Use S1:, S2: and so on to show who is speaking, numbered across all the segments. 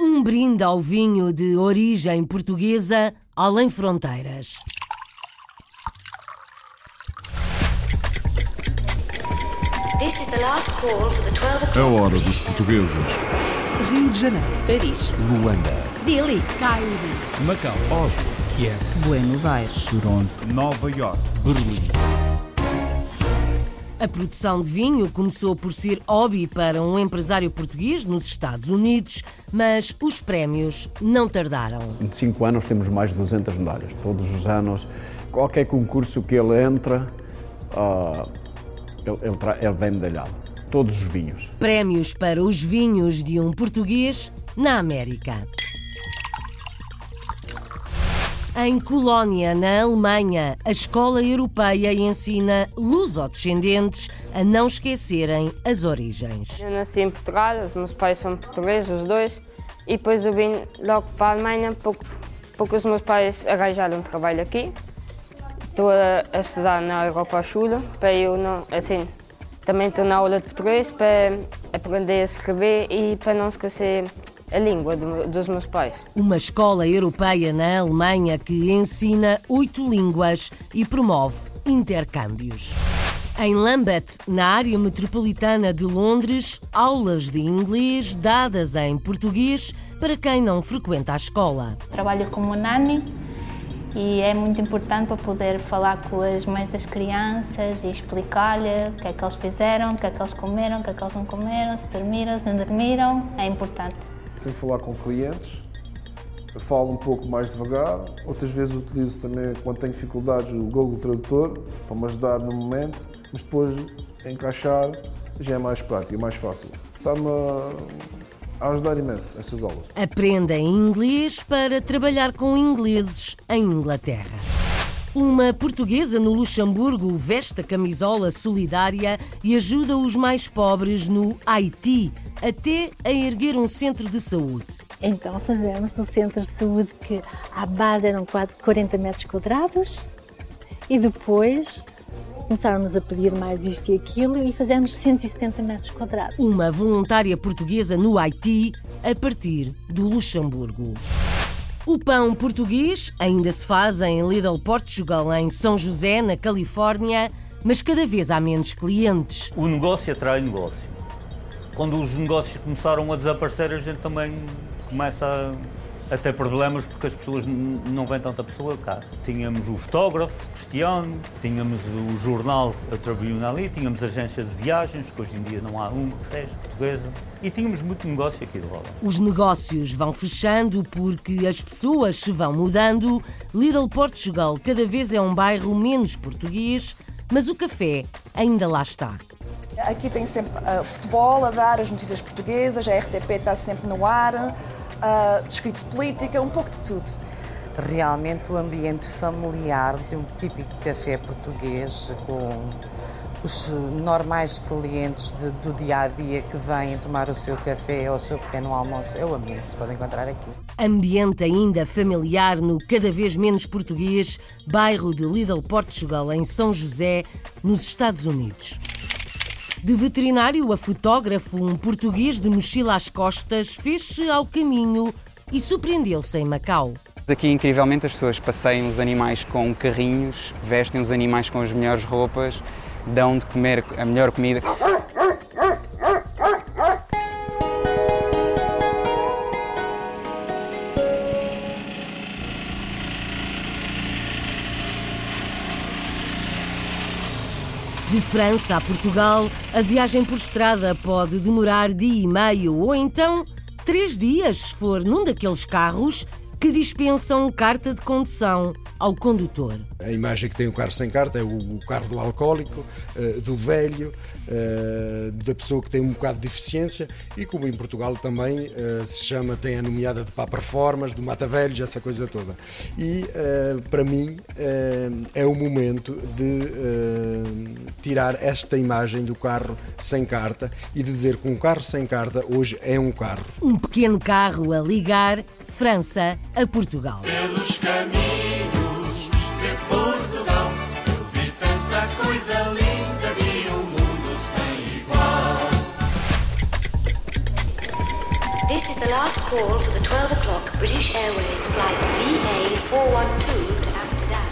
S1: Um brinde ao vinho de origem portuguesa além fronteiras.
S2: A hora dos portugueses.
S3: Rio de Janeiro,
S4: Paris,
S5: Luanda,
S1: Dili, Cairo,
S5: Macau, Oslo, Kiev,
S3: Buenos Aires,
S5: Toronto,
S2: Nova York.
S5: Berlim.
S1: A produção de vinho começou por ser hobby para um empresário português nos Estados Unidos, mas os prémios não tardaram.
S6: Em cinco anos temos mais de 200 medalhas. Todos os anos, qualquer concurso que ele entra, ah, ele, ele, ele vem medalhado. Todos os vinhos.
S1: Prémios para os vinhos de um português na América. Em Colónia, na Alemanha, a escola europeia ensina lusodescendentes a não esquecerem as origens.
S7: Eu nasci em Portugal, os meus pais são portugueses, os dois, e depois eu vim logo para a Alemanha pouco, porque os meus pais arranjaram um trabalho aqui. Estou a, a estudar na Europa Schule, para eu não, assim, também estou na aula de português para aprender a escrever e para não esquecer a língua do- dos meus pais.
S1: Uma escola europeia na Alemanha que ensina oito línguas e promove intercâmbios. Em Lambeth, na área metropolitana de Londres, aulas de inglês dadas em português para quem não frequenta a escola.
S8: Trabalho como nani e é muito importante para poder falar com as mães das crianças e explicar-lhe o que é que eles fizeram, o que é que eles comeram, o que é que eles não comeram, se dormiram, se não dormiram. É importante.
S9: Falar com clientes, falo um pouco mais devagar. Outras vezes utilizo também, quando tenho dificuldades, o Google Tradutor para me ajudar no momento, mas depois encaixar já é mais prático, é mais fácil. Está-me a- ajudar imenso estas aulas.
S1: Aprendem inglês para trabalhar com ingleses em Inglaterra. Uma portuguesa no Luxemburgo veste a camisola solidária e ajuda os mais pobres no Haiti, até a erguer um centro de saúde.
S10: Então fazemos um centro de saúde que à base eram quase 40 metros quadrados e depois começaram-nos a pedir mais isto e aquilo e fazemos 170 metros quadrados.
S1: Uma voluntária portuguesa no Haiti, a partir do Luxemburgo. O pão português ainda se faz em Lidl Portugal, em São José, na Califórnia, mas cada vez há menos clientes.
S11: O negócio atrai negócio. Quando os negócios começaram a desaparecer, a gente também começa a, a ter problemas porque as pessoas não vêm tanta pessoa cá. Tínhamos o fotógrafo, Cristiano, tínhamos o jornal, a Tribune ali, tínhamos agências de viagens, que hoje em dia não há uma que seja portuguesa, e tínhamos muito negócio aqui de roda.
S1: Os negócios vão fechando porque as pessoas se vão mudando. Lidl Portugal cada vez é um bairro menos português, mas o café ainda lá está.
S12: Aqui tem sempre ah, futebol a dar, as notícias portuguesas, a RTP está sempre no ar, uh, descritos de política, um pouco de tudo.
S13: Realmente o ambiente familiar de um típico café português com os normais clientes de- do dia a dia que vêm tomar o seu café ou o seu pequeno almoço é o ambiente que se pode encontrar aqui.
S1: Ambiente ainda familiar no cada vez menos português bairro de Lidl Portugal, em São José, nos Estados Unidos. De veterinário a fotógrafo, um português de mochila às costas fez-se ao caminho e surpreendeu-se em Macau.
S14: Aqui, incrivelmente, as pessoas passeiam os animais com carrinhos, vestem os animais com as melhores roupas, dão de comer a melhor comida.
S1: De França a Portugal, a viagem por estrada pode demorar dia e meio ou então três dias, se for num daqueles carros que dispensam carta de condução ao condutor.
S15: A imagem que tem o carro sem carta é o, carro do alcoólico, eh, do velho, eh, da pessoa que tem um bocado de deficiência e como em Portugal também eh, se chama, tem a nomeada de Papa Reformas, do Mata Velhos, essa coisa toda. E para mim é o momento de tirar esta imagem do carro sem carta e de dizer que um carro sem carta hoje é um carro.
S1: Um pequeno carro a ligar França a Portugal.
S16: Pelos caminhos
S4: call for the 12 o'clock British Airways flight VA412 to Amsterdam.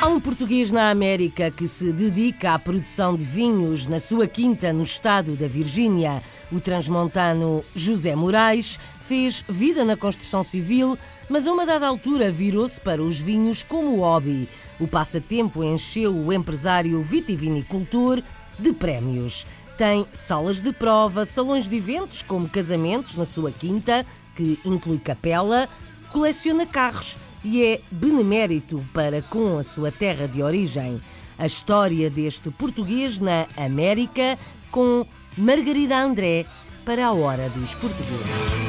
S1: Há um português na América que se dedica à produção de vinhos na sua quinta no estado da Virgínia. O transmontano José Moraes fez vida na construção civil, mas a uma dada altura virou-se para os vinhos como hobby. O passatempo encheu o empresário vitivinicultor de prémios. Tem salas de prova, salões de eventos como casamentos na sua quinta, que inclui capela, coleciona carros e é benemérito para com a sua terra de origem. A história deste português na América com Margarida André para a Hora dos Portugueses.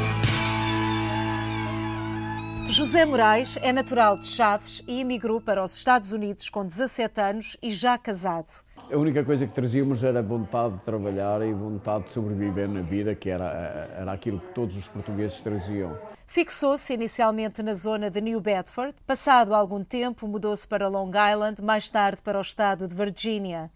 S17: José Moraes é natural de Chaves e emigrou para os Estados Unidos com 17 anos e já casado.
S6: A única coisa que trazíamos era vontade de trabalhar e vontade de sobreviver na vida, que era, era aquilo que todos os portugueses traziam.
S17: Fixou-se inicialmente na zona de New Bedford. Passado algum tempo, mudou-se para Long Island, mais tarde para o estado de Virgínia.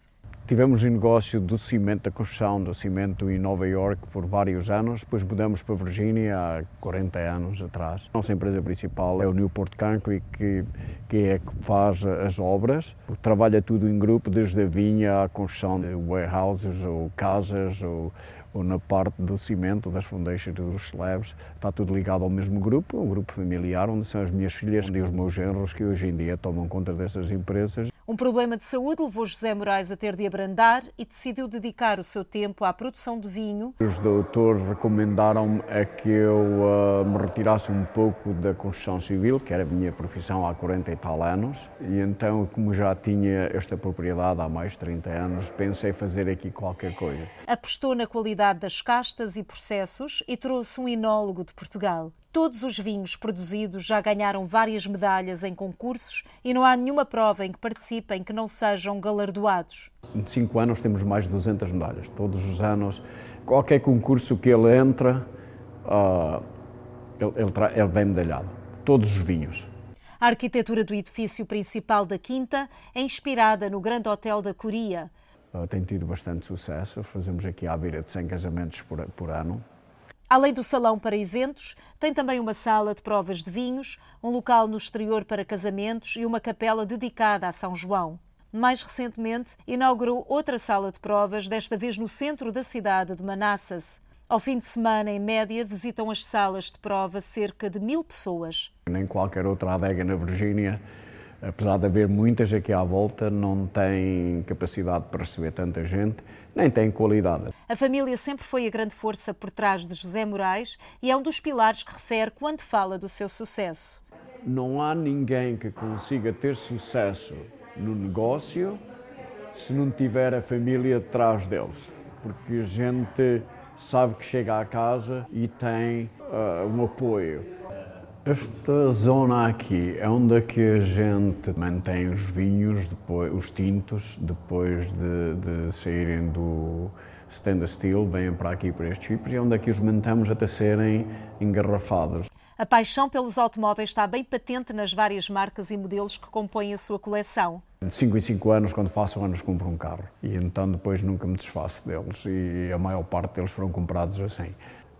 S6: Tivemos o negócio do cimento, da construção do cimento em Nova York por vários anos, depois mudamos para Virgínia há 40 anos atrás. A nossa empresa principal é o Newport Concrete, que, que é que faz as obras. Trabalha tudo em grupo, desde a vinha à construção de warehouses ou casas ou, ou na parte do cimento, das foundations, dos slabs. Está tudo ligado ao mesmo grupo, um grupo familiar, onde são as minhas filhas e os meus genros que hoje em dia tomam conta dessas empresas.
S17: Um problema de saúde levou José Moraes a ter de abrandar e decidiu dedicar o seu tempo à produção de vinho.
S6: Os doutores recomendaram-me a que eu uh, me retirasse um pouco da construção civil, que era a minha profissão há 40 e tal anos, e então, como já tinha esta propriedade há mais de 30 anos, pensei fazer aqui qualquer coisa.
S17: Apostou na qualidade das castas e processos e trouxe um enólogo de Portugal. Todos os vinhos produzidos já ganharam várias medalhas em concursos e não há nenhuma prova em que participem que não sejam galardoados.
S6: Em cinco anos temos mais de 200 medalhas. Todos os anos, qualquer concurso que ele entra, uh, ele, ele, ele vem medalhado. Todos os vinhos.
S17: A arquitetura do edifício principal da Quinta é inspirada no Grande Hotel da Coria.
S6: Uh, tem tido bastante sucesso. Fazemos aqui à beira de 100 casamentos por, por ano.
S17: Além do salão para eventos, tem também uma sala de provas de vinhos, um local no exterior para casamentos e uma capela dedicada a São João. Mais recentemente, inaugurou outra sala de provas, desta vez no centro da cidade de Manassas. Ao fim de semana, em média, visitam as salas de prova cerca de mil pessoas.
S6: Nem qualquer outra adega na Virgínia, apesar de haver muitas aqui à volta, não tem capacidade para receber tanta gente, nem tem qualidade.
S17: A família sempre foi a grande força por trás de José Moraes e é um dos pilares que refere quando fala do seu sucesso.
S6: Não há ninguém que consiga ter sucesso no negócio se não tiver a família atrás deles, porque a gente sabe que chega à casa e tem uh, um apoio. Esta zona aqui é onde é que a gente mantém os vinhos, depois, os tintos, depois de, de saírem do stand steel, vêm para aqui para estes tipos e é onde é que os mantemos até serem engarrafados.
S17: A paixão pelos automóveis está bem patente nas várias marcas e modelos que compõem a sua coleção.
S6: De 5 em 5 anos, quando faço anos, compro um carro. E então depois nunca me desfaço deles. E a maior parte deles foram comprados assim.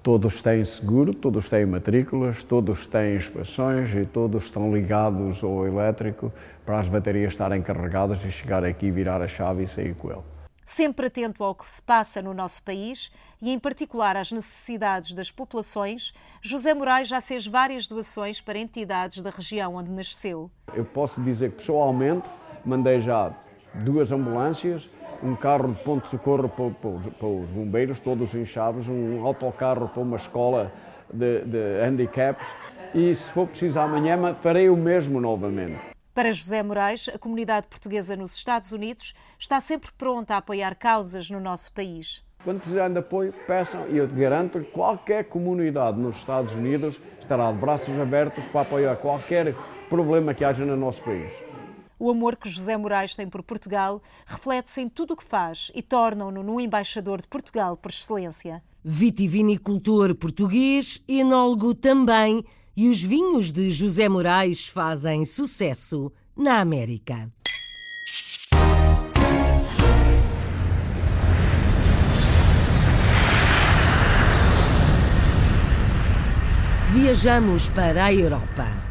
S6: Todos têm seguro, todos têm matrículas, todos têm inspeções e todos estão ligados ao elétrico para as baterias estarem carregadas e chegar aqui, virar a chave e sair com ele.
S17: Sempre atento ao que se passa no nosso país e, em particular, às necessidades das populações, José Moraes já fez várias doações para entidades da região onde nasceu.
S6: Eu posso dizer que, pessoalmente, mandei já duas ambulâncias, um carro de ponto de socorro para, para, para, os bombeiros, todos em Chaves, um autocarro para uma escola de, de handicaps e, se for preciso amanhã, farei o mesmo novamente.
S17: Para José Moraes, a comunidade portuguesa nos Estados Unidos está sempre pronta a apoiar causas no nosso país.
S6: Quando precisarem de apoio, peçam e eu te garanto que qualquer comunidade nos Estados Unidos estará de braços abertos para apoiar qualquer problema que haja no nosso país.
S17: O amor que José Moraes tem por Portugal reflete-se em tudo o que faz e torna-no num embaixador de Portugal por excelência.
S1: Vitivinicultor português, enólogo também, e os vinhos de José Moraes fazem sucesso na América. Viajamos para a Europa.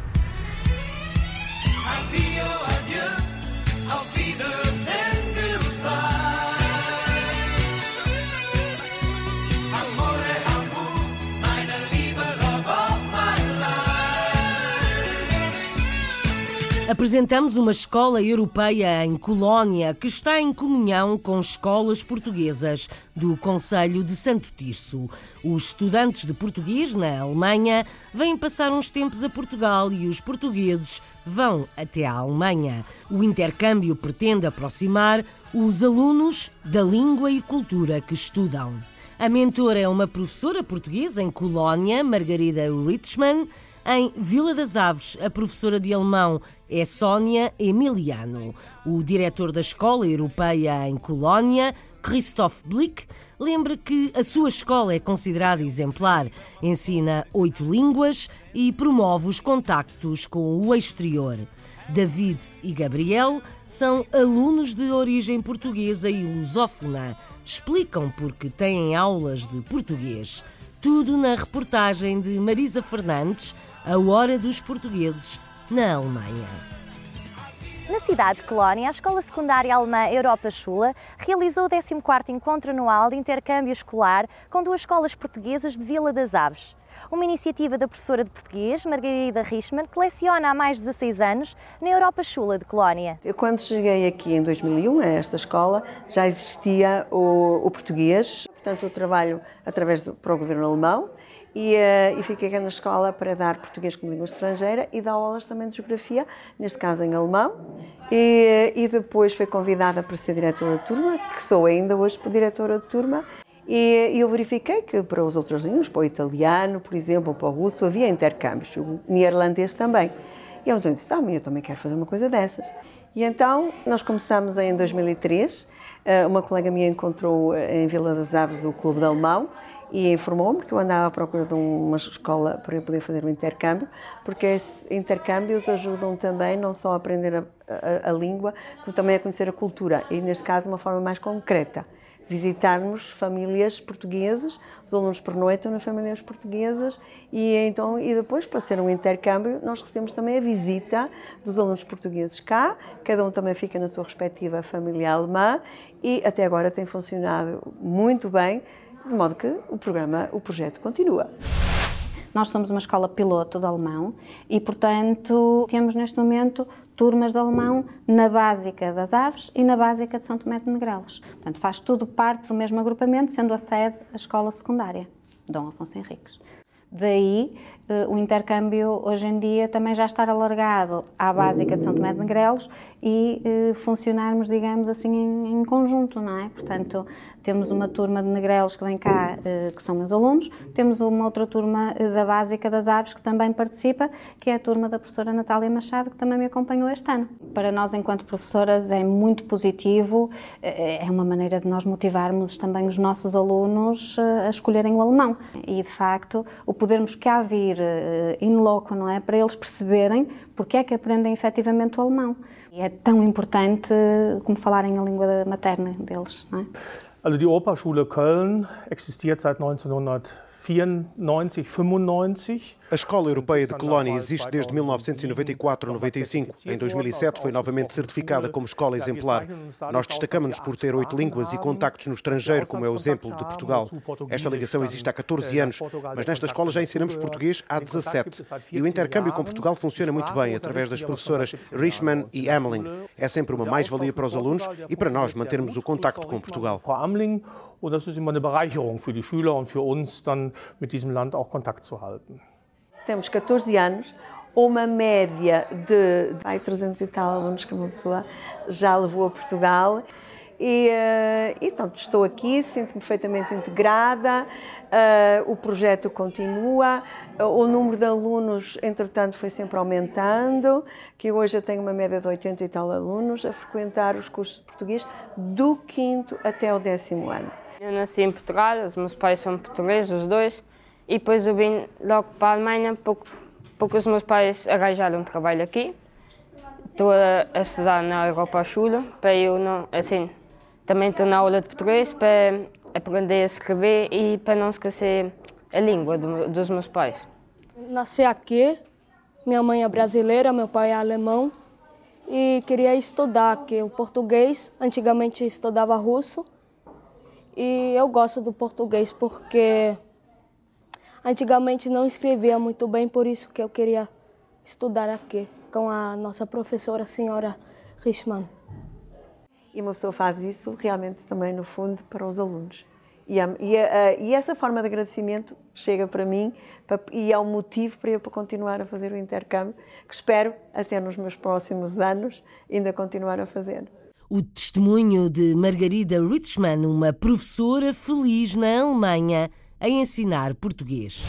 S1: Apresentamos uma escola europeia em Colónia que está em comunhão com escolas portuguesas do Conselho de Santo Tirso. Os estudantes de português na Alemanha vêm passar uns tempos a Portugal e os portugueses vão até à Alemanha. O intercâmbio pretende aproximar os alunos da língua e cultura que estudam. A mentora é uma professora portuguesa em Colónia, Margarida Richman. Em Vila das Aves, a professora de alemão é Sónia Emiliano. O diretor da Escola Europeia em Colónia, Christoph Blick, lembra que a sua escola é considerada exemplar, ensina oito línguas e promove os contactos com o exterior. David e Gabriel são alunos de origem portuguesa e lusófona. Explicam porque têm aulas de português. Tudo na reportagem de Marisa Fernandes, A Hora dos Portugueses, na Alemanha.
S18: Na cidade de Colónia, a Escola Secundária Alemã Europa Schule realizou o 14º Encontro Anual de Intercâmbio Escolar com duas escolas portuguesas de Vila das Aves. Uma iniciativa da professora de português, Margarida Richman, que leciona há mais de 16 anos na Europa Schule de Colónia.
S19: Eu, quando cheguei aqui em 2001, a esta escola, já existia o, o português, portanto, eu trabalho através do, para o governo alemão e, uh, e fiquei na escola para dar português como língua estrangeira e dar aulas também de geografia, neste caso em alemão. E, e depois fui convidada para ser diretora de turma, que sou ainda hoje diretora de turma. E, e eu verifiquei que para os outros línguas, para o italiano, por exemplo, para o russo, havia intercâmbios, o neerlandês também. E eu então disse, ah, eu também quero fazer uma coisa dessas. E então nós começamos em 2003, eh, uma colega minha encontrou em Vila das Aves o Clube de Alemão e informou-me que eu andava à procura de uma escola para eu poder fazer um intercâmbio, porque esses intercâmbios ajudam também não só a aprender a, a, a língua, como também a conhecer a cultura, e neste caso de uma forma mais concreta. Visitarmos famílias portuguesas, os alunos pernoitam nas famílias portuguesas e então e depois para ser um intercâmbio nós recebemos também a visita dos alunos portugueses cá, cada um também fica na sua respectiva família alemã e até agora tem funcionado muito bem, de modo que o programa, o projeto continua.
S20: Nós somos uma escola piloto de alemão e, portanto, temos neste momento turmas de alemão na básica das Aves e na básica de São Tomé de Negrelos. Portanto, faz tudo parte do mesmo agrupamento, sendo a sede a escola secundária, Dom Afonso Henriques. Daí o intercâmbio hoje em dia também já estar alargado à básica de São Tomé de Negrelos e eh, funcionarmos, digamos assim, em, em, conjunto, não é? Portanto, temos uma turma de Negrelos que vem cá, eh, que são meus alunos, temos uma outra turma eh, da básica das aves que também participa, que é a turma da professora Natália Machado, que também me acompanhou este ano. Para nós, enquanto professoras, é muito positivo, eh, é uma maneira de nós motivarmos também os nossos alunos eh, a escolherem o alemão. E, de facto, o podermos cá vir in loco, não é? Para eles perceberem porque é que aprendem efetivamente o alemão. E é tão importante como falarem a língua materna deles, não é?
S5: Also die Operschule Köln existiert seit 1994, 95.
S21: A Escola Europeia de Colónia existe desde 1994-95. Em 2007 foi novamente certificada como escola exemplar. Nós destacamos-nos por ter oito línguas e contactos no estrangeiro, como é o exemplo de Portugal. Esta ligação existe há 14 anos, mas nesta escola já ensinamos português há 17. E o intercâmbio com Portugal funciona muito bem através das professoras Richman e Ameling. É sempre uma mais-valia para os alunos e para nós mantermos o contacto com Portugal.
S5: Und das ist immer eine Bereicherung für die Schüler und für uns, dann mit diesem Land auch Kontakt zu halten.
S19: Temos 14 anos, uma média de ai, 300 e tal alunos que uma pessoa já levou a Portugal. E, uh, e então, estou aqui, sinto-me perfeitamente integrada, uh, o projeto continua, uh, o número de alunos, entretanto, foi sempre aumentando, que hoje eu tenho uma média de 80 e tal alunos a frequentar os cursos de português do quinto até o décimo ano.
S7: Eu nasci em Portugal, os meus pais são portugueses, os dois, e depois eu vim logo para a Alemanha porque, porque os meus pais arranjaram um trabalho aqui. Estou a, a estudar na Europa Schule, para eu não, assim, também estou na aula de português para aprender a escrever e para não esquecer a língua do, dos meus pais.
S22: nasci aqui, minha mãe é brasileira, meu pai é alemão e queria estudar, que o português, antigamente estudava russo e eu gosto do português porque antigamente não escrevia muito bem, por isso que eu queria estudar aqui com a nossa professora, a senhora Richman.
S19: E uma pessoa faz isso realmente também, no fundo, para os alunos. E, a, e, a, e, essa forma de agradecimento chega para mim para, e é um motivo para eu para continuar a fazer o intercâmbio, que espero até nos meus próximos anos ainda continuar a fazer.
S1: O testemunho de Margarida Richman, uma professora feliz na Alemanha a ensinar português.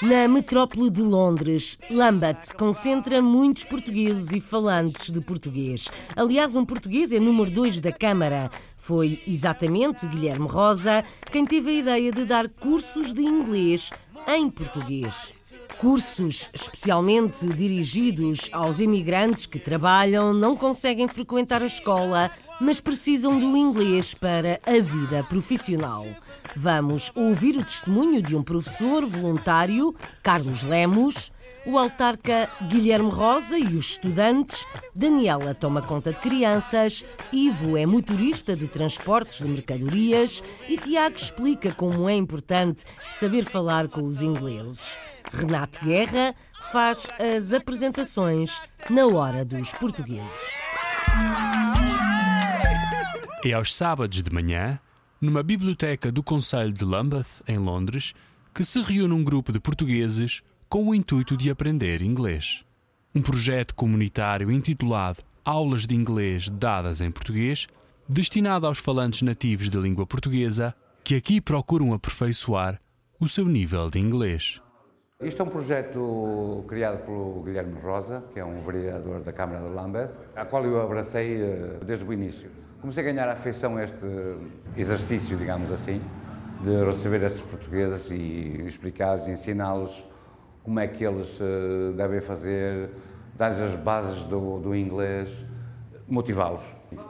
S1: Na metrópole de Londres, Lambeth concentra muitos portugueses e falantes de português. Aliás, um português é número 2 da Câmara. Foi exatamente Guilherme Rosa quem teve a ideia de dar cursos de inglês em português. Cursos especialmente dirigidos aos imigrantes que trabalham, não conseguem frequentar a escola, mas precisam do inglês para a vida profissional. Vamos ouvir o testemunho de um professor voluntário, Carlos Lemos, o autarca Guilherme Rosa e os estudantes. Daniela toma conta de crianças, Ivo é motorista de transportes de mercadorias e Tiago explica como é importante saber falar com os ingleses. Renato Guerra faz as apresentações na hora dos portugueses.
S23: É aos sábados de manhã, numa biblioteca do Conselho de Lambeth, em Londres, que se reúne um grupo de portugueses com o intuito de aprender inglês. Um projeto comunitário intitulado Aulas de Inglês Dadas em Português, destinado aos falantes nativos da língua portuguesa, que aqui procuram aperfeiçoar o seu nível de inglês.
S24: Isto é um projeto criado pelo Guilherme Rosa, que é um vereador da Câmara de Lambeth, a qual eu abracei eh, desde o início. Comecei a ganhar afeição a este exercício, digamos assim, de receber estes portugueses e explicar-lhes ensiná-los como é que eles eh, devem fazer, dar-lhes as bases do, do inglês, motivá-los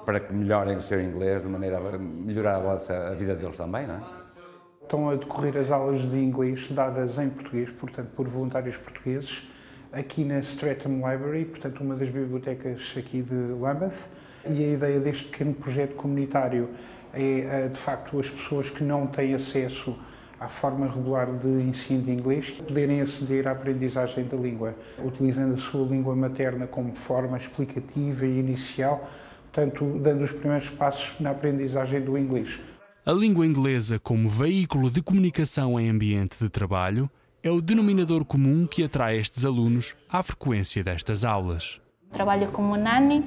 S24: para que melhorem o seu inglês de maneira a melhorar a, vida deles também, não é?
S25: Estão a decorrer as aulas de inglês dadas em português, portanto, por voluntários portugueses, aqui na Streatham Library, portanto, uma das bibliotecas aqui de Lambeth. E a ideia deste pequeno projeto comunitário é, de facto, as pessoas que não têm acesso à forma regular de ensino de inglês poderem aceder à aprendizagem da língua, utilizando a sua língua materna como forma explicativa e inicial, portanto, dando os primeiros passos na aprendizagem do inglês.
S23: A língua inglesa, como veículo de comunicação em ambiente de trabalho, é o denominador comum que atrai estes alunos à frequência destas aulas.
S8: Trabalho como nani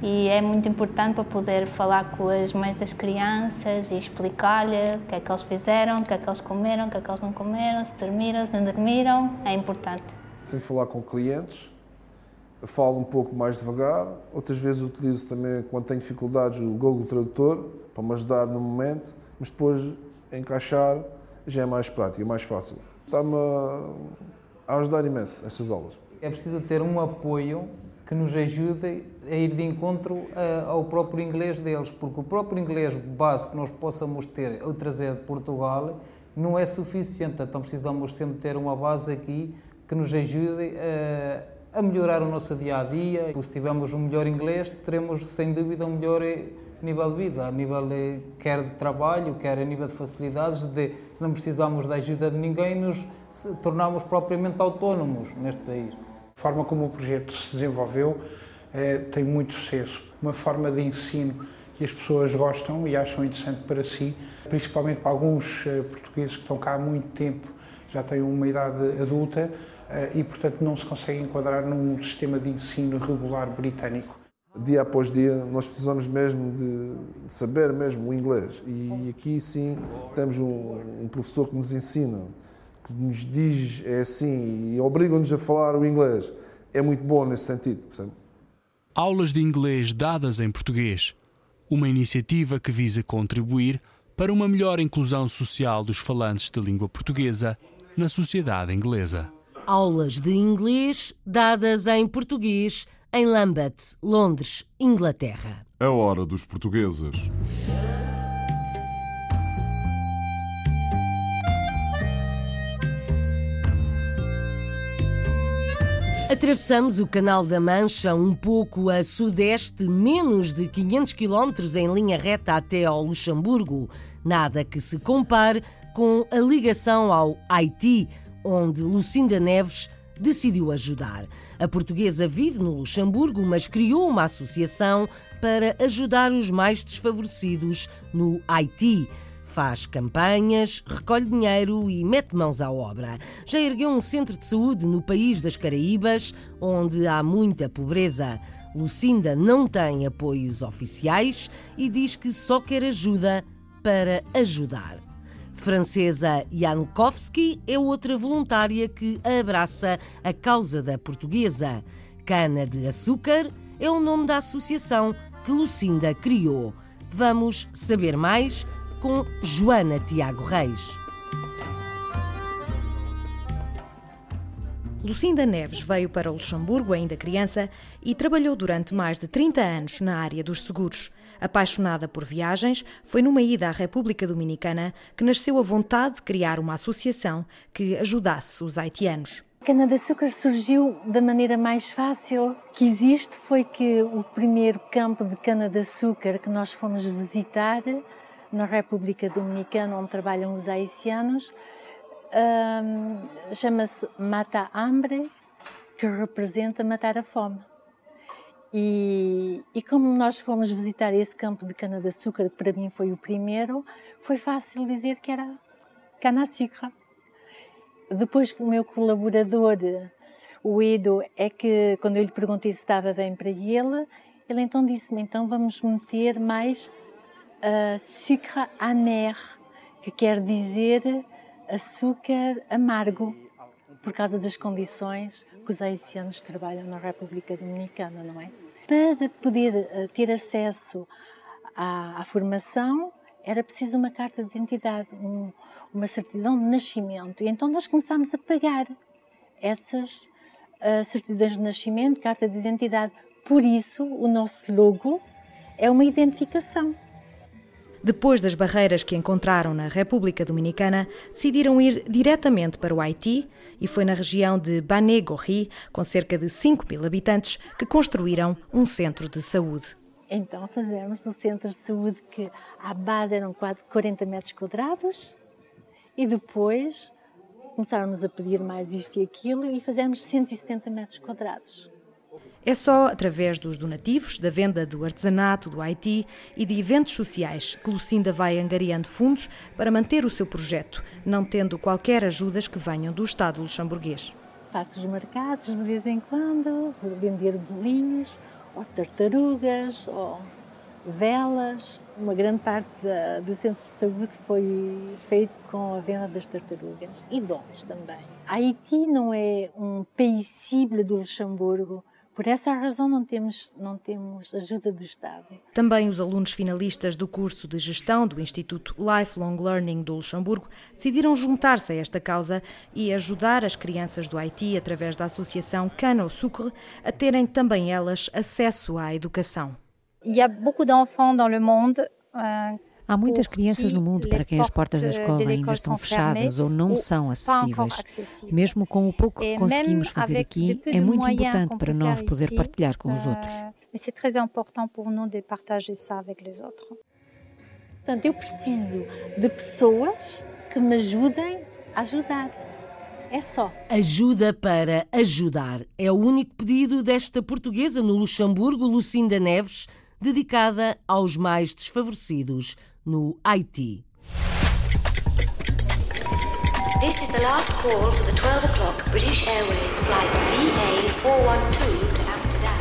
S8: e é muito importante para poder falar com as mães das crianças e explicar-lhe o que é que eles fizeram, o que é que eles comeram, o que é que eles não comeram, se dormiram, se não dormiram. É importante.
S9: Tenho que falar com clientes, falo um pouco mais devagar, outras vezes utilizo também, quando tenho dificuldades, o Google Tradutor para me ajudar no momento, mas depois encaixar já é mais prático, é mais fácil. Está-me a ajudar imenso estas aulas.
S26: É preciso ter um apoio que nos ajude a ir de encontro ao próprio inglês deles, porque o próprio inglês base que nós possamos ter ou trazer de Portugal não é suficiente, então precisamos sempre ter uma base aqui que nos ajude a, a melhorar o nosso dia a dia. Se tivermos um melhor inglês, teremos sem dúvida um melhor nível de vida, a nível de, quer de trabalho, quer a nível de facilidades, de não precisamos da ajuda de ninguém, nos tornamos propriamente autónomos neste país.
S25: A forma como o projeto se desenvolveu é, tem muito sucesso. Uma forma de ensino que as pessoas gostam e acham interessante para si, principalmente para alguns eh, portugueses que estão cá há muito tempo, já têm uma idade adulta eh, e, portanto, não se conseguem enquadrar num sistema de ensino regular britânico
S9: dia após dia, nós precisamos mesmo de, saber mesmo o inglês. E aqui sim temos um, um professor que nos ensina, que nos diz é assim e obriga-nos a falar o inglês. É muito bom nesse sentido. Percebe?
S23: Aulas de inglês dadas em português. Uma iniciativa que visa contribuir para uma melhor inclusão social dos falantes de língua portuguesa na sociedade inglesa.
S1: Aulas de inglês dadas em português em Lambeth, Londres, Inglaterra.
S27: A hora dos portugueses.
S1: Atravessamos o Canal da Mancha um pouco a sudeste, menos de 500 quilómetros em linha reta até ao Luxemburgo. Nada que se compare com a ligação ao Haiti, onde Lucinda Neves decidiu ajudar. A portuguesa vive no Luxemburgo, mas criou uma associação para ajudar os mais desfavorecidos no Haiti. Faz campanhas, recolhe dinheiro e mete mãos à obra. Já ergueu um centro de saúde no país das Caraíbas, onde há muita pobreza. Lucinda não tem apoios oficiais e diz que só quer ajuda para ajudar. Francesa Jankowski é outra voluntária que abraça a causa da portuguesa. Cana de Açúcar é o nome da associação que Lucinda criou. Vamos saber mais com Joana Tiago Reis.
S28: Lucinda Neves veio para o Luxemburgo ainda criança e trabalhou durante mais de 30 anos na área dos seguros. Apaixonada por viagens, foi numa ida à República Dominicana que nasceu a vontade de criar uma associação que ajudasse os haitianos.
S10: A cana-de-açúcar surgiu da maneira mais fácil que existe, foi que o primeiro campo de cana-de-açúcar que nós fomos visitar na República Dominicana, onde trabalham os haitianos, um, chama-se Mata Hambre, que representa matar a fome. E, e, como nós fomos visitar esse campo de cana-de-açúcar, que para mim foi o primeiro, foi fácil dizer que era cana-açúcar. Depois, o meu colaborador, o Edo, é que quando eu lhe perguntei se estava bem para ele, ele então disse-me: então vamos meter mais uh, sucre amer, que quer dizer açúcar amargo, por causa das condições que os haitianos trabalham na República Dominicana, não é? Para poder uh, ter acesso à, à, formação, era preciso uma carta de identidade, um, uma certidão de nascimento. E então nós começámos a pagar essas uh, certidões de nascimento, carta de identidade. Por isso, o nosso logo é uma identificação.
S28: Depois das barreiras que encontraram na República Dominicana, decidiram ir diretamente para o Haiti e foi na região de Bané-Gorri, com cerca de 5 mil habitantes, que construíram um centro de saúde.
S10: Então fizemos um centro de saúde que à base eram 40 metros quadrados e depois começaram-nos a pedir mais isto e aquilo e fizemos 170 metros quadrados.
S28: É só através dos donativos, da venda do artesanato do Haiti e de eventos sociais que Lucinda vai angariando fundos para manter o seu projeto, não tendo qualquer ajudas que venham do Estado luxemburguês.
S10: Faço os mercados de vez em quando, vender bolinhos, ou tartarugas, ou velas. Uma grande parte da, do centro de saúde foi feito com a venda das tartarugas e dons também. Haiti não é um país do Luxemburgo, por essa razão não temos, não temos ajuda do Estado.
S28: Também os alunos finalistas do curso de gestão do Instituto Lifelong Learning do Luxemburgo decidiram juntar-se a esta causa e ajudar as crianças do Haiti através da associação Cano Sucre a terem também elas acesso à educação.
S29: Il y a beaucoup d'enfants dans le monde euh,
S30: Há muitas crianças no mundo para quem as portas da escola ainda estão fechadas ou não são acessíveis. Mesmo com o pouco que conseguimos fazer aqui, é muito importante para nós poder partilhar com os outros.
S29: Mas é muito importante para nós de partilhar isso com os outros.
S10: Portanto, eu preciso de pessoas que me ajudem a ajudar. É só.
S1: Ajuda para ajudar. É o único pedido desta portuguesa no Luxemburgo, Lucinda Neves, dedicada aos mais desfavorecidos no Haiti.
S4: This is the last call for the 12 o'clock British Airways flight VA412 to Amsterdam.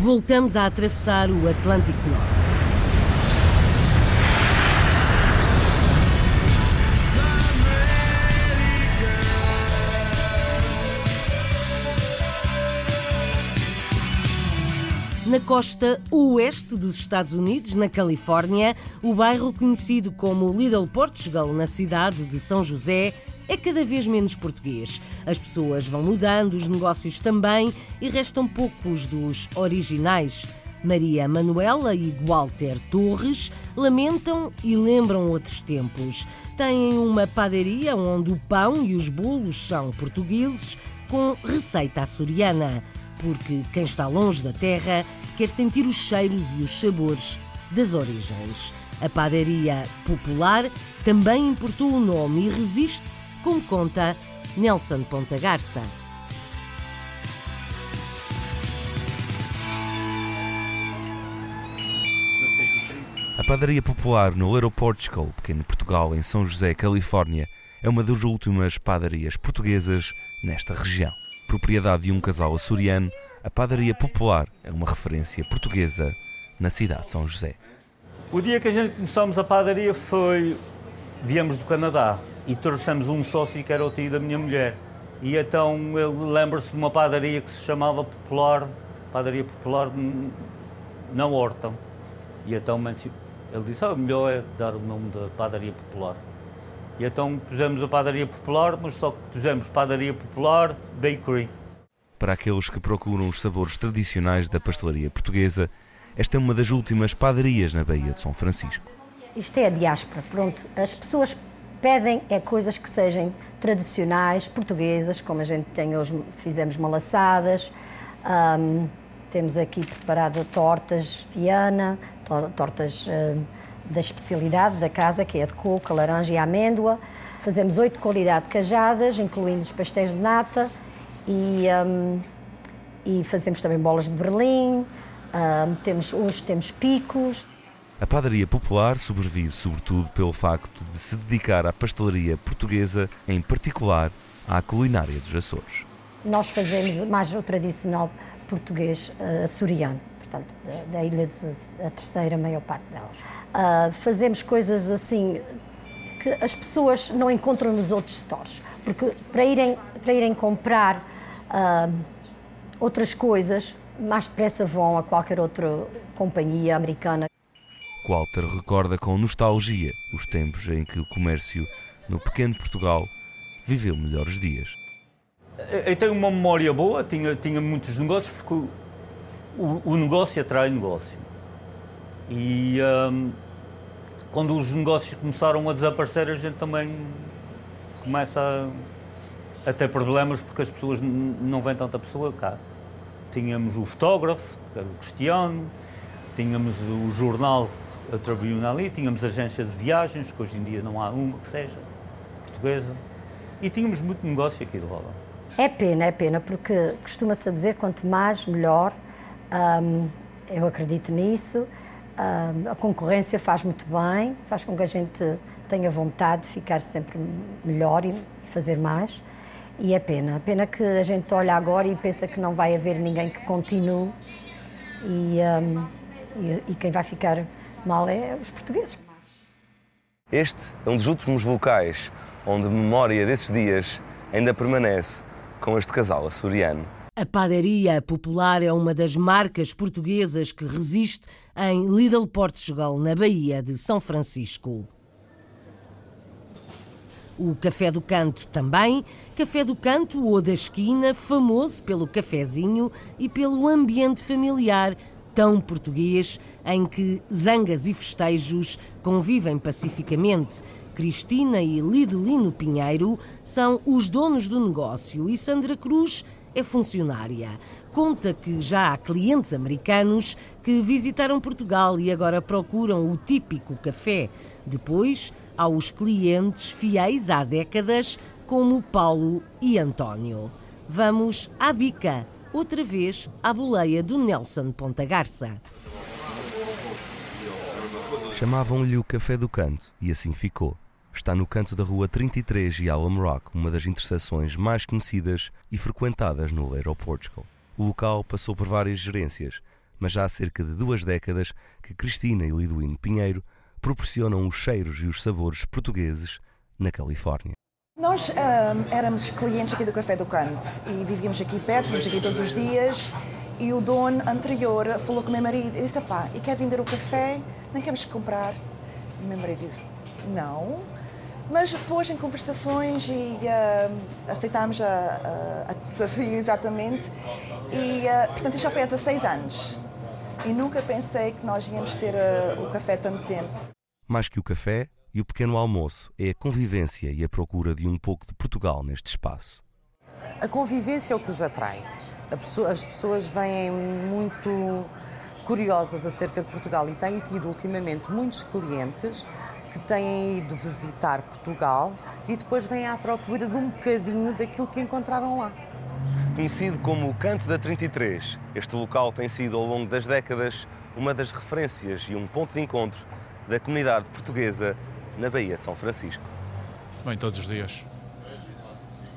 S1: Voltamos a atravessar o Atlântico Norte. Na costa oeste dos Estados Unidos, na Califórnia, o bairro conhecido como Little Portugal, na cidade de São José, é cada vez menos português. As pessoas vão mudando, os negócios também, e restam poucos dos originais. Maria Manuela e Walter Torres lamentam e lembram outros tempos. Têm uma padaria onde o pão e os bolos são portugueses, com receita açoriana, porque quem está longe da terra quer sentir os cheiros e os sabores das origens. A padaria popular também importou o nome e resiste, como conta Nelson Ponta Garça.
S31: A padaria popular no Little Portugal, pequeno Portugal, em São José, Califórnia, é uma das últimas padarias portuguesas nesta região. Propriedade de um casal açoriano, a padaria popular é uma referência portuguesa na cidade de São José.
S11: O dia que a gente começamos a padaria foi. Viemos do Canadá e trouxemos um sócio que era o tio da minha mulher. E então ele lembra-se de uma padaria que se chamava Popular, Padaria Popular na Horta. E então ele disse, ah, melhor é dar o nome da padaria popular. E então pusemos a padaria popular, mas só que pusemos padaria popular bakery.
S31: Para aqueles que procuram os sabores tradicionais da pastelaria portuguesa, esta é uma das últimas padarias na Baía de São Francisco.
S32: Isto é a diáspora, pronto. As pessoas pedem é coisas que sejam tradicionais, portuguesas, como a gente tem hoje, fizemos malaçadas, um, temos aqui preparado tortas Viana, tortas uh, da especialidade da casa, que é de coco, laranja e amêndoa. Fazemos oito qualidades cajadas, incluindo os pastéis de nata e, um, e fazemos também bolas de Berlim. Um, temos, hoje temos picos.
S31: A padaria popular sobrevive sobretudo pelo facto de se dedicar à pastelaria portuguesa, em particular à culinária dos Açores.
S32: Nós fazemos mais o tradicional português uh, açoriano portanto, da, da ilha, de, a terceira maior parte delas. Uh, fazemos coisas assim que as pessoas não encontram nos outros stores, porque para irem, para irem comprar uh, outras coisas, mais depressa vão a qualquer outra companhia americana.
S31: Walter recorda com nostalgia os tempos em que o comércio no pequeno Portugal viveu melhores dias.
S11: Eu tenho uma memória boa, tinha, tinha muitos negócios, porque o, o negócio atrai negócio. E um, quando os negócios começaram a desaparecer, a gente também começa a, a ter problemas porque as pessoas não vêm tanta pessoa cá. Tínhamos o fotógrafo, que era o Cristiano, tínhamos o jornal, a Tribune ali, tínhamos agência de viagens, que hoje em dia não há uma que seja portuguesa, e tínhamos muito negócio aqui de roda.
S32: É pena, é pena, porque costuma-se dizer quanto mais, melhor, um, eu acredito nisso. A concorrência faz muito bem, faz com que a gente tenha vontade de ficar sempre melhor e fazer mais. E é pena. Pena que a gente olha agora e pensa que não vai haver ninguém que continue e, um, e, e quem vai ficar mal é os portugueses.
S31: Este é um dos últimos locais onde a memória desses dias ainda permanece com este casal açoriano.
S1: A padaria popular é uma das marcas portuguesas que resiste em Lidl Portugal, na Baía de São Francisco. O Café do Canto também. Café do Canto ou da Esquina, famoso pelo cafezinho e pelo ambiente familiar tão português em que zangas e festejos convivem pacificamente. Cristina e Lidelino Pinheiro são os donos do negócio e Sandra Cruz é funcionária. Conta que já há clientes americanos que visitaram Portugal e agora procuram o típico café. Depois, há os clientes fiéis há décadas, como Paulo e António. Vamos à bica, outra vez à boleia do Nelson Ponta Garça.
S31: Chamavam-lhe o Café do Canto e assim ficou está no canto da rua 33 e Alum Rock, uma das interseções mais conhecidas e frequentadas no Little Portugal. O local passou por várias gerências, mas já há cerca de duas décadas que Cristina e Liduíno Pinheiro proporcionam os cheiros e os sabores portugueses na Califórnia.
S12: Nós um, éramos clientes aqui do Café do Canto e vivíamos aqui perto, vivíamos aqui todos os dias. E o dono anterior falou com o meu marido e disse: pá, e quer vender o café? Nem queremos comprar. E o meu marido disse: não, mas depois, em conversações, e uh, aceitámos a, a, a, desafio exatamente. E, uh, portanto, já foi há 16 anos. E nunca pensei que nós íamos ter uh, o café tanto tempo.
S31: Mais que o café e o pequeno almoço, é a convivência e a procura de um pouco de Portugal neste espaço.
S13: a convivência é o que os atrai. Pessoa, as pessoas vêm muito curiosas acerca de Portugal e tenho tido ultimamente muitos clientes que têm ido visitar Portugal e depois vêm à procura de um bocadinho daquilo que encontraram lá.
S31: Conhecido como o Canto da 33, este local tem sido ao longo das décadas uma das referências e um ponto de encontro da comunidade portuguesa na Baía de São Francisco.
S33: Bem, todos os dias.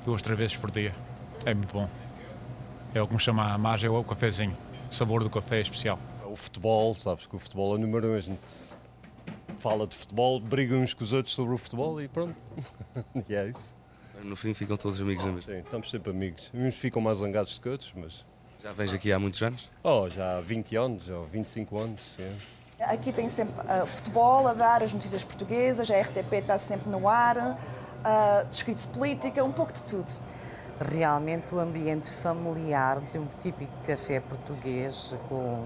S33: Duas, três vezes por dia. É muito bom. É o que me chama a margem, é o cafezinho. O sabor do café é especial.
S34: O futebol, sabes que o futebol é número um. A gente fala de futebol, brigam uns com os outros sobre o futebol e pronto. e é isso.
S31: No fim ficam todos amigos, não é
S34: Sim, estamos sempre amigos. Uns ficam mais zangados que outros, mas...
S31: Já vens aqui há muitos anos?
S34: Oh, já há 20 anos, ou 25 anos,
S12: Aqui tem sempre uh, futebol a dar, as notícias portuguesas, a RTP está sempre no ar, uh, discute política, um pouco de tudo.
S13: Realmente o ambiente familiar de um típico café português com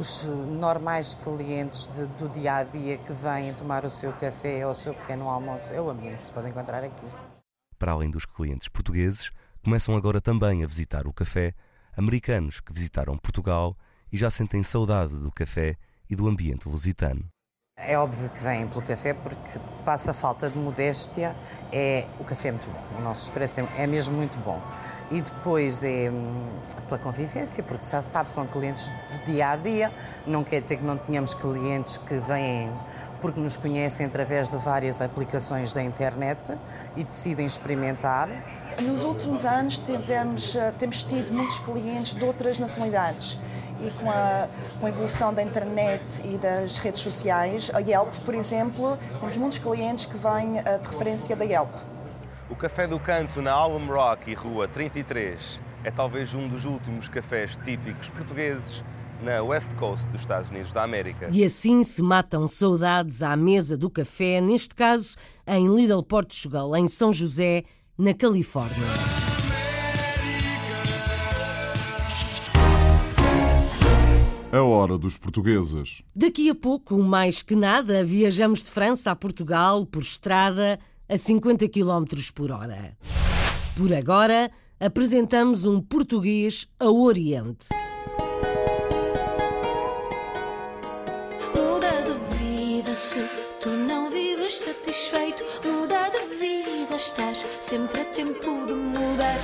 S13: os normais clientes de, do dia a dia que vêm tomar o seu café ou o seu pequeno almoço, é o ambiente que se pode encontrar aqui.
S31: Para além dos clientes portugueses, começam agora também a visitar o café americanos que visitaram Portugal e já sentem saudade do café e do ambiente lusitano.
S13: É óbvio que vêm pelo café porque passa falta de modéstia. É, o café é muito bom, o nosso expresso é, é mesmo muito bom. E depois é hum, pela convivência, porque já sabe, são clientes do dia a dia. Não quer dizer que não tenhamos clientes que vêm porque nos conhecem através de várias aplicações da internet e decidem experimentar.
S12: Nos últimos anos tivemos, eh, temos tido muitos clientes de outras nacionalidades e com a, com a, evolução da internet e das redes sociais, a Yelp, por exemplo, temos muitos clientes que vêm eh, de referência da Yelp.
S31: O Café do Canto na Alum Rock e Rua 33 é talvez um dos últimos cafés típicos portugueses na West Coast dos Estados Unidos da América.
S1: E assim se matam saudades à mesa do café, neste caso em Little Portugal, em São José, na Califórnia.
S27: A hora dos portugueses.
S1: Daqui a pouco, mais que nada, viajamos de França a Portugal por estrada a 50 km por hora. Por agora, apresentamos um português ao Oriente.
S35: Muda de vida se tu não vives satisfeito. Muda de vida, estás sempre a tempo de mudar.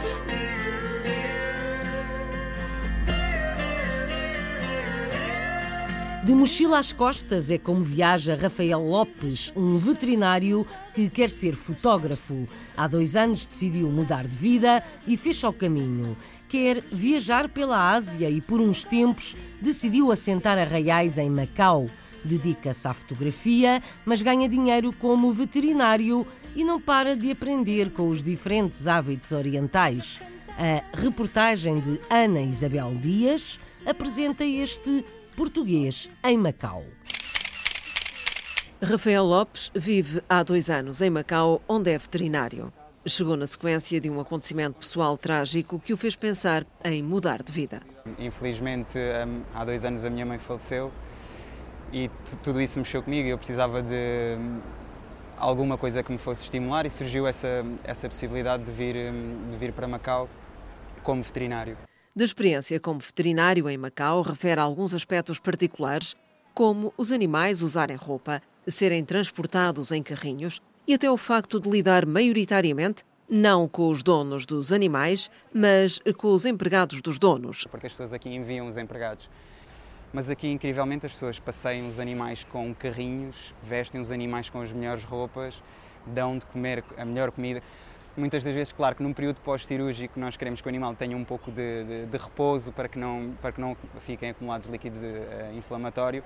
S1: De mochila às costas é como viaja Rafael Lopes, um veterinário que quer ser fotógrafo. Há dois anos decidiu mudar de vida e fez ao caminho. Quer viajar pela Ásia e, por uns tempos, decidiu assentar arraiais em Macau. Dedica-se à fotografia, mas ganha dinheiro como veterinário e não para de aprender com os diferentes hábitos orientais. A reportagem de Ana Isabel Dias apresenta este português em Macau.
S36: Rafael Lopes vive há dois anos em Macau, onde é veterinário. Chegou na sequência de um acontecimento pessoal trágico que o fez pensar em mudar de vida.
S14: Infelizmente, hum, há dois anos a minha mãe faleceu e tudo isso mexeu comigo. Eu precisava de hum, alguma coisa que me fosse estimular e surgiu essa, essa possibilidade de vir, hum, de vir para Macau como veterinário.
S36: Da experiência como veterinário em Macau, refere alguns aspectos particulares, como os animais usarem roupa, serem transportados em carrinhos e até o facto de lidar maioritariamente não com os donos dos animais, mas com os empregados dos donos.
S14: Porque as pessoas aqui enviam os empregados. Mas aqui, incrivelmente, as pessoas passeiam os animais com carrinhos, vestem os animais com as melhores roupas, dão de comer a melhor comida. Muitas das vezes, claro que num período pós-cirúrgico nós queremos que o animal tenha um pouco de, de, de repouso para que, não, para que não fiquem acumulados líquido uh, inflamatório.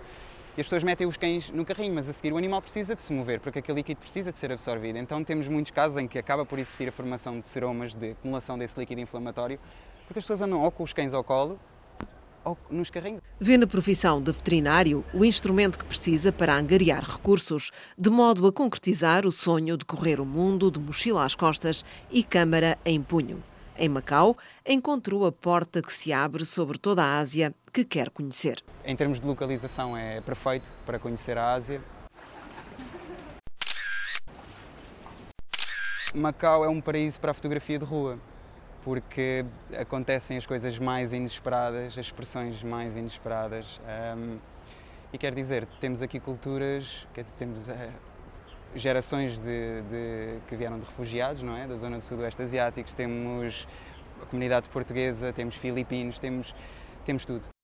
S14: E as pessoas metem os cães no carrinho, mas a seguir o animal precisa de se mover, porque aquele líquido precisa de ser absorvido. Então temos muitos casos em que acaba por existir a formação de seromas de acumulação desse líquido inflamatório, porque as pessoas andam ou com os cães ao colo nos carrinhos.
S36: Vê na profissão de veterinário o instrumento que precisa para angariar recursos, de modo a concretizar o sonho de correr o mundo de mochila às costas e câmara em punho. Em Macau, encontrou a porta que se abre sobre toda a Ásia que quer conhecer.
S14: Em termos de localização, é perfeito para conhecer a Ásia. Macau é um paraíso para a fotografia de rua. Porque acontecem as coisas mais inesperadas, as expressões mais inesperadas. Um, e quer dizer, temos aqui culturas, quer dizer, temos uh, gerações de, de, que vieram de refugiados, não é? Da zona do sudoeste asiático, temos a comunidade portuguesa, temos filipinos, temos, temos tudo.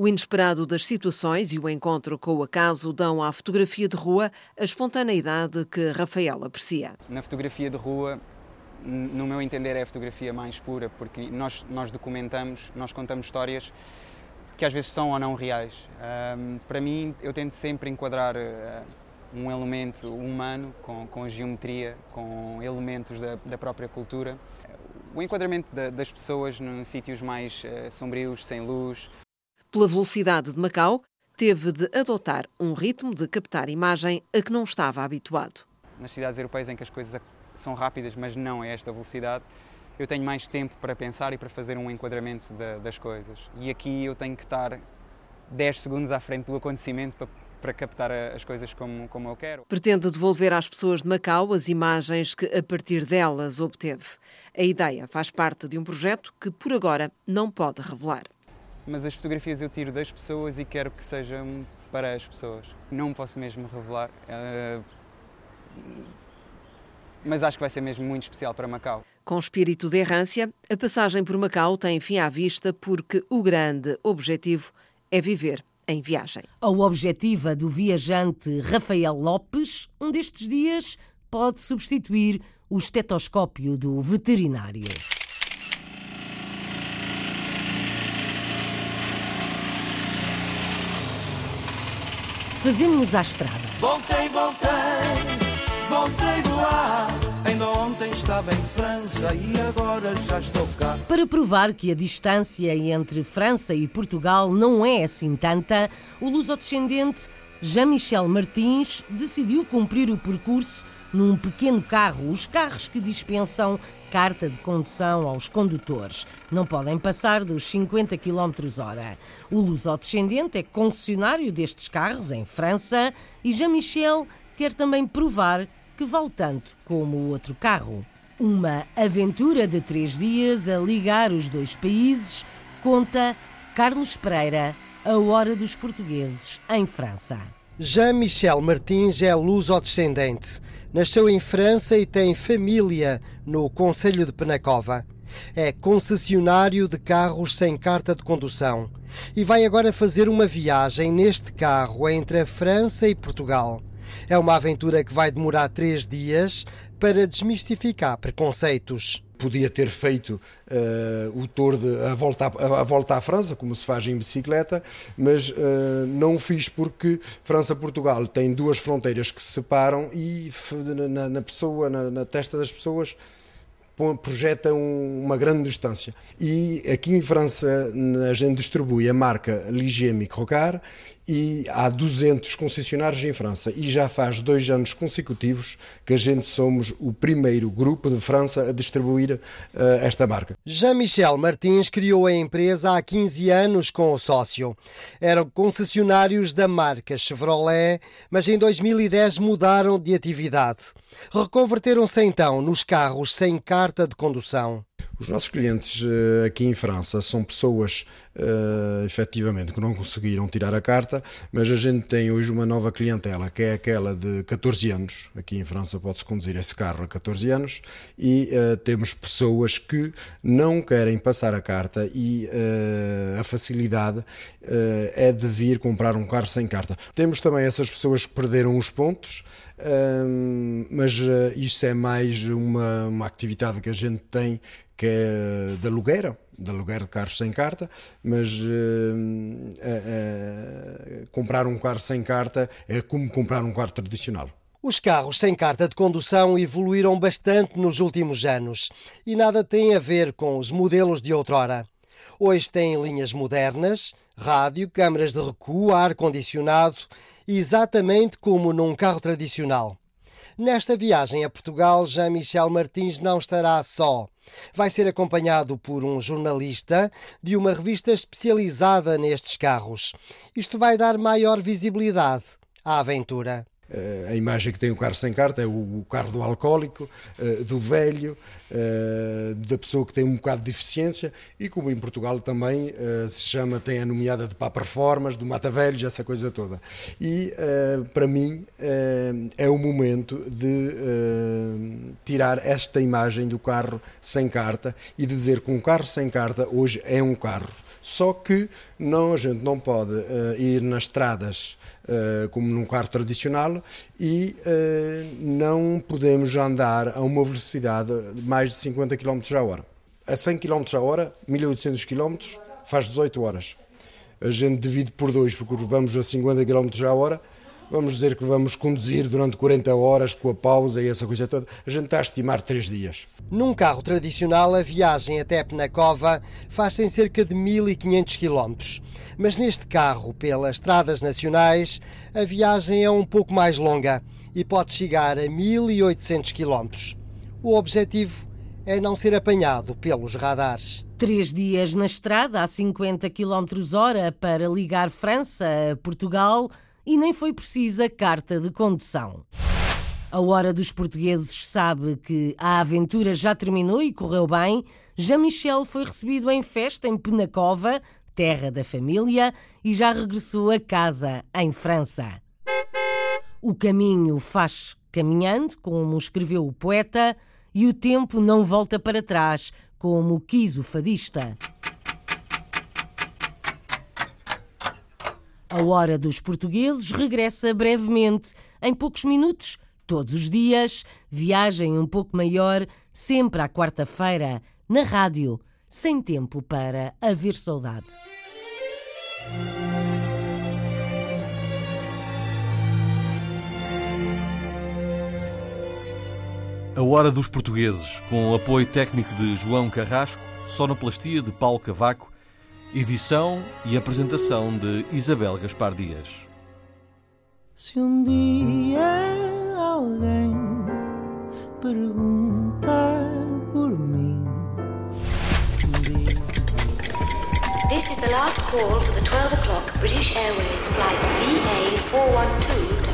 S36: O inesperado das situações e o encontro com o acaso dão à fotografia de rua a espontaneidade que Rafael aprecia.
S14: Na fotografia de rua, no meu entender, é a fotografia mais pura, porque nós, nós documentamos, nós contamos histórias que às vezes são ou não reais. Um, para mim, eu tento sempre enquadrar uh, um elemento humano com, com geometria, com elementos da, da própria cultura. O enquadramento da, das pessoas em sítios mais uh, sombrios, sem luz,
S36: pela velocidade de Macau, teve de adotar um ritmo de captar imagem a que não estava habituado.
S14: Nas cidades europeias em que as coisas são rápidas, mas não a esta velocidade, eu tenho mais tempo para pensar e para fazer um enquadramento das coisas. E aqui eu tenho que estar 10 segundos à frente do acontecimento para, para captar as coisas como, como eu quero.
S36: Pretende devolver às pessoas de Macau as imagens que a partir delas obteve. A ideia faz parte de um projeto que por agora não pode revelar
S14: mas as fotografias eu tiro das pessoas e quero que sejam para as pessoas. Não posso mesmo revelar, uh, mas acho que vai ser mesmo muito especial para Macau.
S36: Com espírito de errância, a passagem por Macau tem fim à vista porque o grande objetivo é viver em viagem.
S1: A objetiva do viajante Rafael Lopes, um destes dias, pode substituir o estetoscópio do veterinário. Fazemos-nos à estrada.
S37: Voltei, voltei, voltei do ar. Ainda ontem estava em França e agora já estou cá.
S1: Para provar que a distância entre França e Portugal não é assim tanta, o luso-descendente Jean-Michel Martins decidiu cumprir o percurso num pequeno carro, os carros que dispensam carta de condução aos condutores. Não podem passar dos 50 km hora. O luso-descendente é concessionário destes carros em França e Jean-Michel quer também provar que vale tanto como o outro carro. Uma aventura de três dias a ligar os dois países, conta Carlos Pereira, A Hora dos Portugueses, em França.
S38: Jean-Michel Martins é luso-descendente. Nasceu em França e tem família no Conselho de Penacova. É concessionário de carros sem carta de condução e vai agora fazer uma viagem neste carro entre a França e Portugal. É uma aventura que vai demorar três dias para desmistificar preconceitos
S15: podia ter feito uh, o Tour de, a, volta a, a, volta à França, como se faz em bicicleta, mas uh, não o fiz porque França-Portugal tem duas fronteiras que se separam e na, na pessoa, na, na, testa das pessoas, projeta um, uma grande distância. E aqui em França a gente distribui a marca Ligier Microcar e há 200 concessionários em França e já faz dois anos consecutivos que a gente somos o primeiro grupo de França a distribuir uh, esta marca.
S38: Jean-Michel Martins criou a empresa há 15 anos com o sócio. Eram concessionários da marca Chevrolet, mas em 2010 mudaram de atividade. Reconverteram-se então nos carros sem carta de condução.
S15: Os nossos clientes uh, aqui em França são pessoas uh, efetivamente que não conseguiram tirar a carta, mas a gente tem hoje uma nova clientela que é aquela de 14 anos. Aqui em França pode-se conduzir esse carro a 14 anos e uh, temos pessoas que não querem passar a carta e a facilidade é de vir comprar um carro sem carta. Temos também essas pessoas que perderam os pontos, mas isso é mais uma, uma atividade que a gente tem que é de aluguer, de aluguer de carros sem carta, mas uh, uh, uh, comprar um carro sem carta é como comprar um carro tradicional.
S38: Os carros sem carta de condução evoluíram bastante nos últimos anos e nada tem a ver com os modelos de outrora. Hoje têm linhas modernas, rádio, câmaras de recuo, ar-condicionado, exatamente como num carro tradicional. Nesta viagem a Portugal, Jean-Michel Martins não estará só. Vai ser acompanhado por um jornalista de uma revista especializada nestes carros. Isto vai dar maior visibilidade à aventura.
S15: Eh, a imagem que tem o carro sem carta é o carro do alcoólico, eh, do velho, eh, da pessoa que tem um bocado de deficiência e como em Portugal também se chama, tem a nomeada de Papa Reformas, do Mata Velhos, essa coisa toda. E para mim é o momento de tirar esta imagem do carro sem carta e de dizer que um carro sem carta hoje é um carro. Só que não, a gente não pode ir nas estradas eh, como num carro tradicional, e uh, não podemos andar a uma velocidade de mais de 50 km a hora. A 100 km a hora, 1800 km, faz 18 horas. A gente divide por dois, porque vamos a 50 km a hora, vamos dizer que vamos conduzir durante 40 horas com a pausa e essa coisa toda, a gente está a estimar 3 dias.
S38: Num carro tradicional, a viagem até Penacova faz-se em cerca de 1500 km. Mas neste carro, pelas estradas nacionais, a viagem é um pouco mais longa e pode chegar a 1800 km. O objetivo é não ser apanhado pelos radares.
S1: Três dias na estrada a 50 km hora para ligar França a Portugal e nem foi precisa carta de condução. A hora dos portugueses sabe que a aventura já terminou e correu bem. Jean-Michel foi recebido em festa em Penacova, terra da família, e já regressou a casa, em França. O caminho faz caminhando, como escreveu o poeta, e o tempo não volta para trás, como quis o fadista. A Hora dos Portugueses regressa brevemente, em poucos minutos, todos os dias, viagem um pouco maior, sempre à quarta-feira, na rádio, sem tempo para haver saudade.
S39: A Hora dos Portugueses, com o apoio técnico de João Carrasco, sonoplastia de Paulo Cavaco Edição e apresentação de Isabel Gaspar Dias.
S40: Se um dia alguém perguntar por mim.
S4: This is the last call for the 12 o'clock British Airways flight VA412